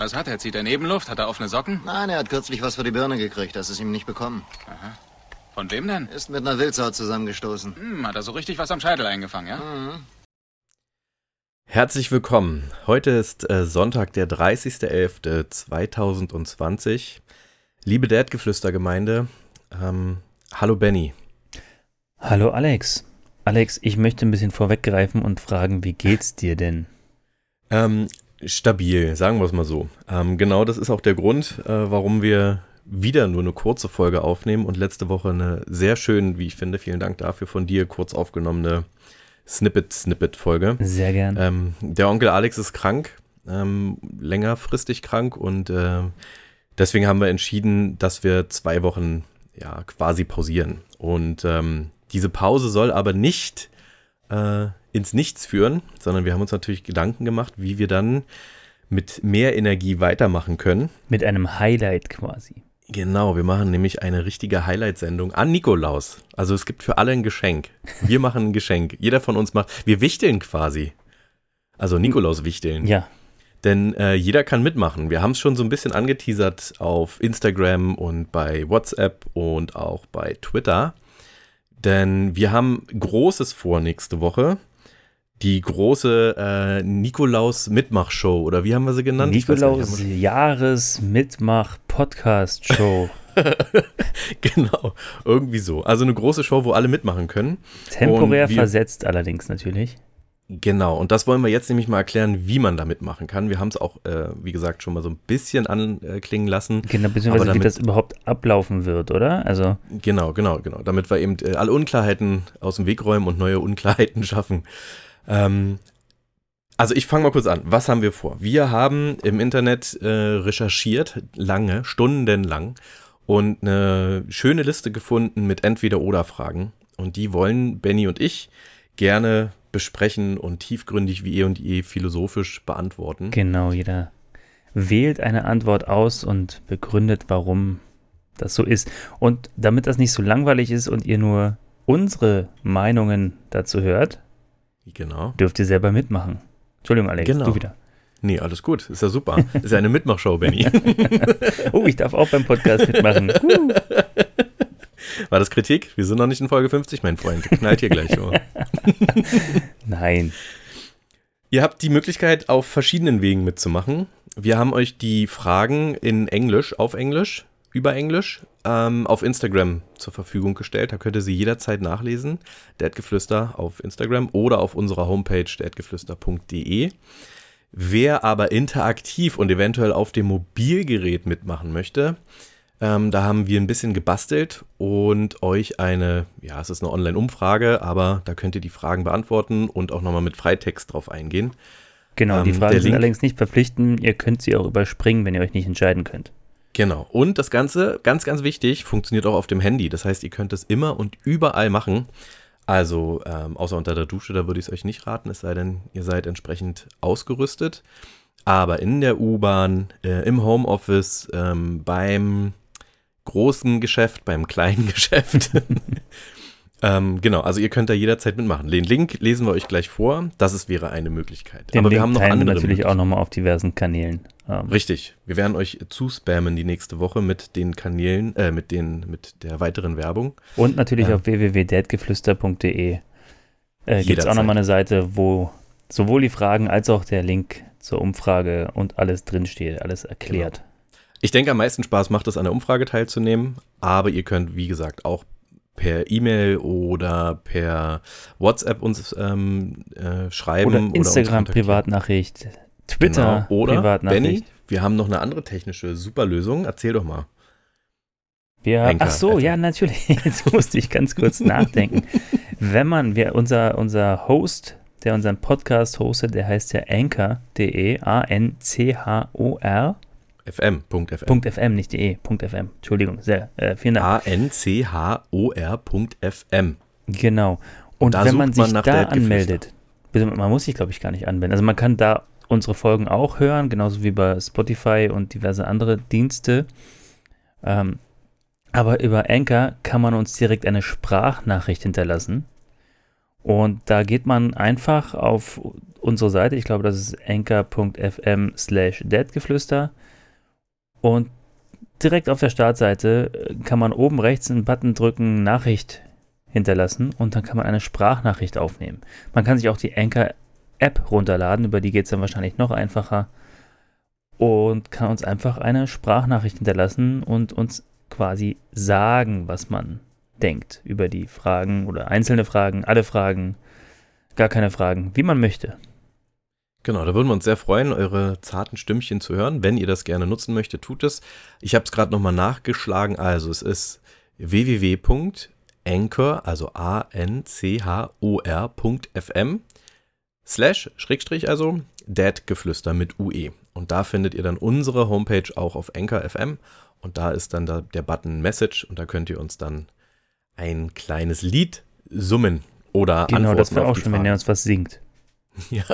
Was hat er? Zieht er Nebenluft? Hat er offene Socken? Nein, er hat kürzlich was für die Birne gekriegt. Das ist ihm nicht bekommen. Von wem denn? Ist mit einer Wildsau zusammengestoßen. Hm, hat er so richtig was am Scheitel eingefangen, ja? Mhm. Herzlich willkommen. Heute ist äh, Sonntag, der 30.11.2020. Liebe Dad-Geflüster-Gemeinde, ähm, hallo Benny. Hallo Alex. Alex, ich möchte ein bisschen vorweggreifen und fragen, wie geht's dir denn? Ähm, stabil, sagen wir es mal so. Ähm, genau das ist auch der Grund, äh, warum wir wieder nur eine kurze Folge aufnehmen und letzte Woche eine sehr schön, wie ich finde, vielen Dank dafür von dir, kurz aufgenommene Snippet-Snippet-Folge. Sehr gern. Ähm, der Onkel Alex ist krank, ähm, längerfristig krank und äh, deswegen haben wir entschieden, dass wir zwei Wochen ja quasi pausieren. Und ähm, diese Pause soll aber nicht äh, ins Nichts führen, sondern wir haben uns natürlich Gedanken gemacht, wie wir dann mit mehr Energie weitermachen können. Mit einem Highlight quasi. Genau, wir machen nämlich eine richtige Highlight-Sendung an Nikolaus. Also es gibt für alle ein Geschenk. Wir machen ein Geschenk. Jeder von uns macht, wir wichteln quasi. Also Nikolaus wichteln. Ja, Denn äh, jeder kann mitmachen. Wir haben es schon so ein bisschen angeteasert auf Instagram und bei WhatsApp und auch bei Twitter. Denn wir haben Großes vor nächste Woche. Die große äh, Nikolaus-Mitmachshow, oder wie haben wir sie genannt? Ich weiß gar nicht, Nikolaus haben wir- Jahres-Mitmach-Podcast-Show. genau, irgendwie so. Also eine große Show, wo alle mitmachen können. Temporär versetzt allerdings natürlich. Genau, und das wollen wir jetzt nämlich mal erklären, wie man da mitmachen kann. Wir haben es auch, äh, wie gesagt, schon mal so ein bisschen anklingen lassen. Genau, beziehungsweise Aber wie damit- das überhaupt ablaufen wird, oder? Also, Genau, genau, genau. Damit wir eben äh, alle Unklarheiten aus dem Weg räumen und neue Unklarheiten schaffen. Ähm, also ich fange mal kurz an. Was haben wir vor? Wir haben im Internet äh, recherchiert, lange, stundenlang, und eine schöne Liste gefunden mit Entweder-Oder-Fragen. Und die wollen Benny und ich gerne besprechen und tiefgründig wie eh und je philosophisch beantworten. genau, jeder wählt eine Antwort aus und begründet, warum das so ist. Und damit das nicht so langweilig ist und ihr nur unsere Meinungen dazu hört, Genau. dürft ihr selber mitmachen. Entschuldigung, Alex, Genau. du wieder. Nee, alles gut. Ist ja super. Ist ja eine Mitmachshow, Benny. Oh, ich darf auch beim Podcast mitmachen. Uh. War das Kritik? Wir sind noch nicht in Folge 50, mein Freund. Knallt hier gleich so. Nein. Ihr habt die Möglichkeit, auf verschiedenen Wegen mitzumachen. Wir haben euch die Fragen in Englisch, auf Englisch, über Englisch, ähm, auf Instagram zur Verfügung gestellt. Da könnt ihr sie jederzeit nachlesen. Dadgeflüster auf Instagram oder auf unserer Homepage dadgeflüster.de. Wer aber interaktiv und eventuell auf dem Mobilgerät mitmachen möchte, ähm, da haben wir ein bisschen gebastelt und euch eine, ja, es ist eine Online-Umfrage, aber da könnt ihr die Fragen beantworten und auch nochmal mit Freitext drauf eingehen. Genau, die Ähm, Fragen der sind Link- allerdings nicht verpflichtend. Ihr könnt sie auch überspringen, wenn ihr euch nicht entscheiden könnt. Genau. Und das Ganze, ganz, ganz wichtig, funktioniert auch auf dem Handy. Das heißt, ihr könnt es immer und überall machen. Also, ähm, außer unter der Dusche, da würde ich es euch nicht raten, es sei denn, ihr seid entsprechend ausgerüstet. Aber in der U-Bahn, äh, im Homeoffice, ähm, beim großen Geschäft, beim kleinen Geschäft. Ähm, genau, also ihr könnt da jederzeit mitmachen. Den Link lesen wir euch gleich vor. Das ist, wäre eine Möglichkeit. Den Aber Link wir haben noch andere natürlich auch nochmal auf diversen Kanälen. Ähm, Richtig. Wir werden euch zuspammen die nächste Woche mit den Kanälen, äh, mit den, mit der weiteren Werbung. und natürlich Ja. auf www.dadgeflüster.de äh, gibt es auch nochmal eine Seite, wo sowohl die Fragen als auch der Link zur Umfrage und alles drinsteht, alles erklärt. Ich denke, am meisten Spaß macht es, an der Umfrage teilzunehmen, aber ihr könnt, wie gesagt, auch per E-Mail oder per WhatsApp uns ähm, äh, schreiben. Oder uns Instagram kontaktieren. Privatnachricht, Twitter Genau. Oder, Benny, Privatnachricht. wir haben noch eine andere technische Superlösung. Erzähl doch mal. Wir, Anchor ach so, FM. ja, natürlich. Jetzt musste ich ganz kurz nachdenken. Wenn man, wir, unser, unser Host, der unseren Podcast hostet, der heißt ja anchor.de, A-N-C-H-O-R, FM, Punkt FM. Punkt .fm, nicht de, Punkt .fm. Entschuldigung, sehr, äh, vielen Dank. A-N-C-H-O-R.fm. Genau. Und da wenn man man sich nach da anmeldet, man muss sich, glaube ich, gar nicht anmelden. Also man kann da unsere Folgen auch hören, genauso wie bei Spotify und diverse andere Dienste. Ähm, aber über Anchor kann man uns direkt eine Sprachnachricht hinterlassen. Und da geht man einfach auf unsere Seite, ich glaube, das ist anchor.fm slash deadgeflüster. Und direkt auf der Startseite äh, kann man oben rechts einen Button drücken, Nachricht hinterlassen und dann kann man eine Sprachnachricht aufnehmen. Man kann sich auch die Anchor-App runterladen, über die geht es dann wahrscheinlich noch einfacher und kann uns einfach eine Sprachnachricht hinterlassen und uns quasi sagen, was man denkt über die Fragen oder einzelne Fragen, alle Fragen, gar keine Fragen, wie man möchte. Genau, da würden wir uns sehr freuen, eure zarten Stimmchen zu hören. Wenn ihr das gerne nutzen möchtet, tut es. Ich habe es gerade nochmal nachgeschlagen. Also es ist www.anchor, also A-N-C-H-O-R.fm slash, Schrägstrich also, Dadgeflüster mit UE. Und da findet ihr dann unsere Homepage auch auf Anchor FM. Und da ist dann da der Button Message und da könnt ihr uns dann ein kleines Lied summen oder Genau, Antworten das wäre auch die schön, wenn er uns was singt. Ja.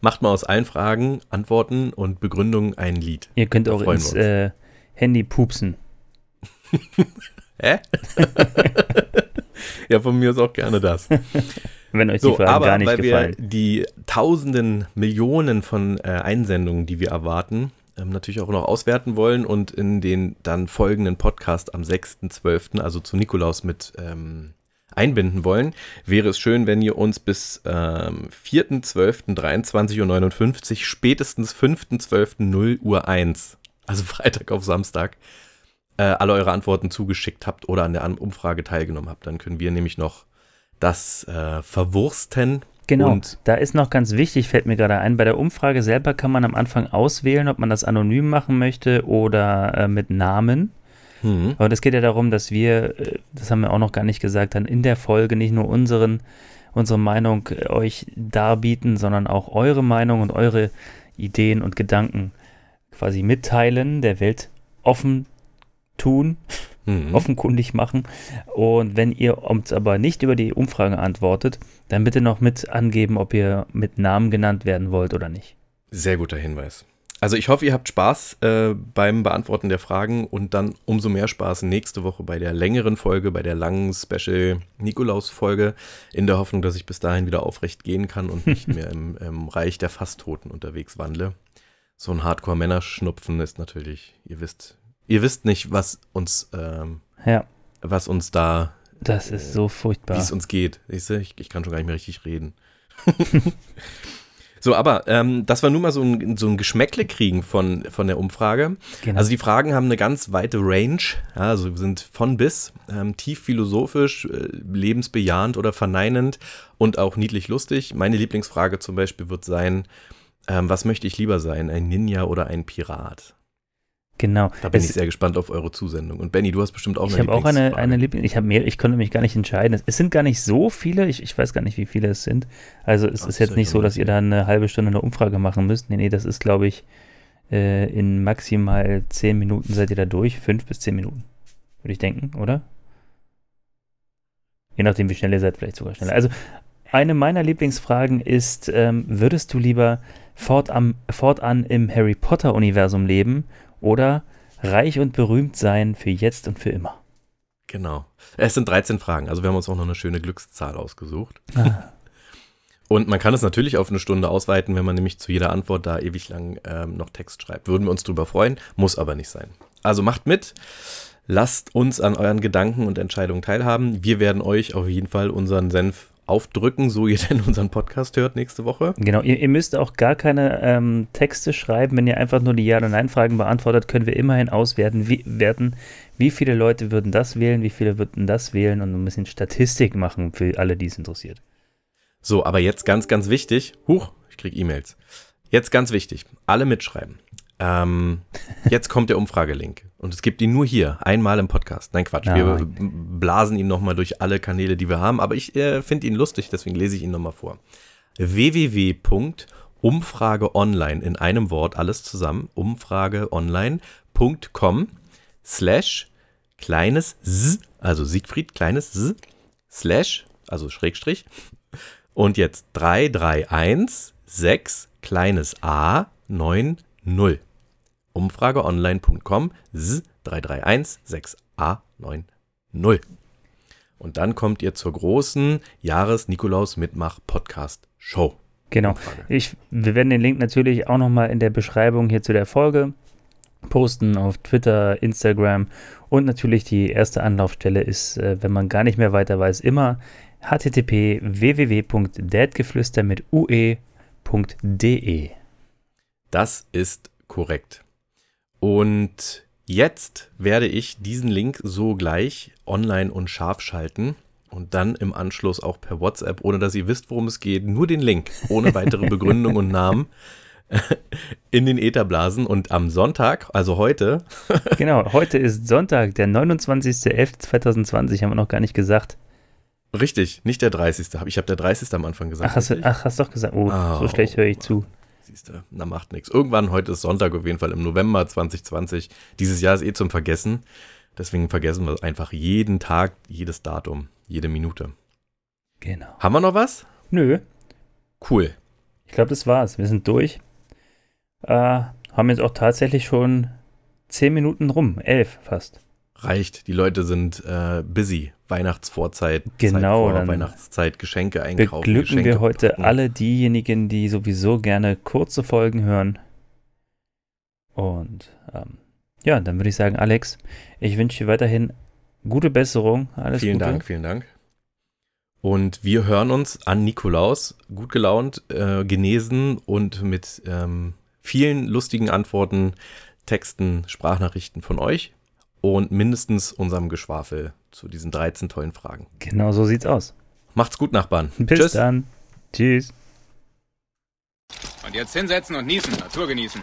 Macht mal aus allen Fragen, Antworten und Begründungen ein Lied. Ihr könnt Da auch ins äh, Handy pupsen. Hä? ja, von mir ist auch gerne das. Wenn euch die So, Fragen aber gar nicht weil gefallen. wir die tausenden, Millionen von äh, Einsendungen, die wir erwarten, ähm, natürlich auch noch auswerten wollen und in den dann folgenden Podcast am 6.12., also zu Nikolaus mit ähm, einbinden wollen, wäre es schön, wenn ihr uns bis ähm, 4.12.23.59 Uhr, spätestens 5.12.0 Uhr 1, also Freitag auf Samstag, äh, alle eure Antworten zugeschickt habt oder an der Umfrage teilgenommen habt. Dann können wir nämlich noch das äh, verwursten. Genau, Und da ist noch ganz wichtig, fällt mir gerade ein, bei der Umfrage selber kann man am Anfang auswählen, ob man das anonym machen möchte oder äh, mit Namen. Hm, Aber das geht ja darum, dass wir, äh, das haben wir auch noch gar nicht gesagt, dann in der Folge nicht nur unseren, unsere Meinung äh, euch darbieten, sondern auch eure Meinung und eure Ideen und Gedanken quasi mitteilen, der Welt offen tun, hm. offenkundig machen. Und wenn ihr uns aber nicht über die Umfrage antwortet, dann bitte noch mit angeben, ob ihr mit Namen genannt werden wollt oder nicht. Sehr guter Hinweis. Also ich hoffe, ihr habt Spaß äh, beim Beantworten der Fragen und dann umso mehr Spaß nächste Woche bei der längeren Folge, bei der langen Special Nikolaus-Folge, in der Hoffnung, dass ich bis dahin wieder aufrecht gehen kann und nicht mehr im, im Reich der Fasttoten unterwegs wandle. So ein Hardcore-Männerschnupfen ist natürlich, ihr wisst, ihr wisst nicht, was uns, ähm, Ja, was uns da, das ist so wie furchtbar. es uns geht. Siehst du, ich, ich kann schon gar nicht mehr richtig reden. so, aber ähm, das war nun mal so ein, so ein Geschmäckle kriegen von, von der Umfrage. Genau. Also die Fragen haben eine ganz weite Range, ja, also sind von bis, ähm, tief philosophisch, äh, lebensbejahend oder verneinend und auch niedlich lustig. Meine Lieblingsfrage zum Beispiel wird sein, ähm, was möchte ich lieber sein, ein Ninja oder ein Pirat? Genau. Da bin Es- ich sehr gespannt auf eure Zusendung. Und Benny, du hast bestimmt auch Ich eine habe auch eine, Lieblingsfrage. eine Liebling. Ich habe mehr, ich konnte mich gar nicht entscheiden. Es, es sind gar nicht so viele, ich, ich weiß gar nicht, wie viele es sind. Also es Ach, ist jetzt nicht so, dass ihr da eine halbe Stunde eine Umfrage machen müsst. Nee, nee, das ist, glaube ich, äh, in maximal zehn Minuten seid ihr da durch. Fünf bis zehn Minuten. Würde ich denken, oder? Je nachdem, wie schnell ihr seid, vielleicht sogar schneller. Also eine meiner Lieblingsfragen ist, ähm, würdest du lieber fortan, fortan im Harry Potter-Universum leben oder reich und berühmt sein für jetzt und für immer? Genau. Es sind 13 Fragen, also wir haben uns auch noch eine schöne Glückszahl ausgesucht. Ah. Und man kann es natürlich auf eine Stunde ausweiten, wenn man nämlich zu jeder Antwort da ewig lang ähm, noch Text schreibt. Würden wir uns drüber freuen, muss aber nicht sein. Also macht mit, lasst uns an euren Gedanken und Entscheidungen teilhaben. Wir werden euch auf jeden Fall unseren Senf aufdrücken, so ihr denn unseren Podcast hört nächste Woche. Genau, ihr, ihr müsst auch gar keine ähm, Texte schreiben. Wenn ihr einfach nur die Ja- oder Nein-Fragen beantwortet, können wir immerhin auswerten, wie, werten, wie viele Leute würden das wählen, wie viele würden das wählen und ein bisschen Statistik machen für alle, die es interessiert. So, aber jetzt ganz, ganz wichtig. Huch, ich krieg E-Mails. Jetzt ganz wichtig. Alle mitschreiben. Ähm, jetzt kommt der Umfragelink. Und es gibt ihn nur hier, einmal im Podcast. Nein, Quatsch. Wir Nein. blasen ihn nochmal durch alle Kanäle, die wir haben. Aber ich äh, finde ihn lustig, deswegen lese ich ihn nochmal vor. www.umfrageonline in einem Wort, alles zusammen, umfrageonline.com slash kleines s, also Siegfried, kleines s, slash, also Schrägstrich, und jetzt 3316 kleines a 90. Umfrageonline.com s 3316 a 90. Und dann kommt ihr zur großen Jahres-Nikolaus-Mitmach-Podcast-Show. Genau. Ich, wir werden den Link natürlich auch nochmal in der Beschreibung hier zu der Folge posten auf Twitter, Instagram und natürlich die erste Anlaufstelle ist, äh, wenn man gar nicht mehr weiter weiß, immer http www.dadgeflüster mit ue.de. Das ist korrekt. Und jetzt werde ich diesen Link sogleich online und scharf schalten und dann im Anschluss auch per WhatsApp, ohne dass ihr wisst, worum es geht, nur den Link, ohne weitere Begründung und Namen, in den Äther blasen. Und am Sonntag, also heute, Genau, heute ist Sonntag, der 29.11.2020, haben wir noch gar nicht gesagt. richtig, nicht der 30. Ich habe der 30. am Anfang gesagt. Ach, hast, du, ach, hast doch gesagt. Oh, Ah, so schlecht höre ich zu. Siehst du, na macht nichts. Irgendwann, heute ist Sonntag auf jeden Fall im November 2020. Dieses Jahr ist eh zum Vergessen. Deswegen vergessen wir einfach jeden Tag, jedes Datum, jede Minute. Genau. Haben wir noch was? Nö, Cool. ich glaube, das war's. Wir sind durch. Äh, haben jetzt auch tatsächlich schon 10 Minuten rum, 11 fast. Reicht. Die Leute sind äh, busy. Weihnachtsvorzeit, Genau, Zeit vor Weihnachtszeit, Geschenke einkaufen. Beglücken Geschenke wir heute packen. alle diejenigen, die sowieso gerne kurze Folgen hören. Und ähm, ja, dann würde ich sagen, Alex, ich wünsche dir weiterhin gute Besserung. Alles Vielen Gute. Dank, vielen Dank. Und wir hören uns an Nikolaus, gut gelaunt, äh, genesen und mit ähm, vielen lustigen Antworten, Texten, Sprachnachrichten von euch und mindestens unserem Geschwafel zu diesen 13 tollen Fragen. Genau so sieht's aus. Macht's gut, Nachbarn. Bis Tschüss. dann. Tschüss. Und jetzt hinsetzen und niesen, Natur genießen.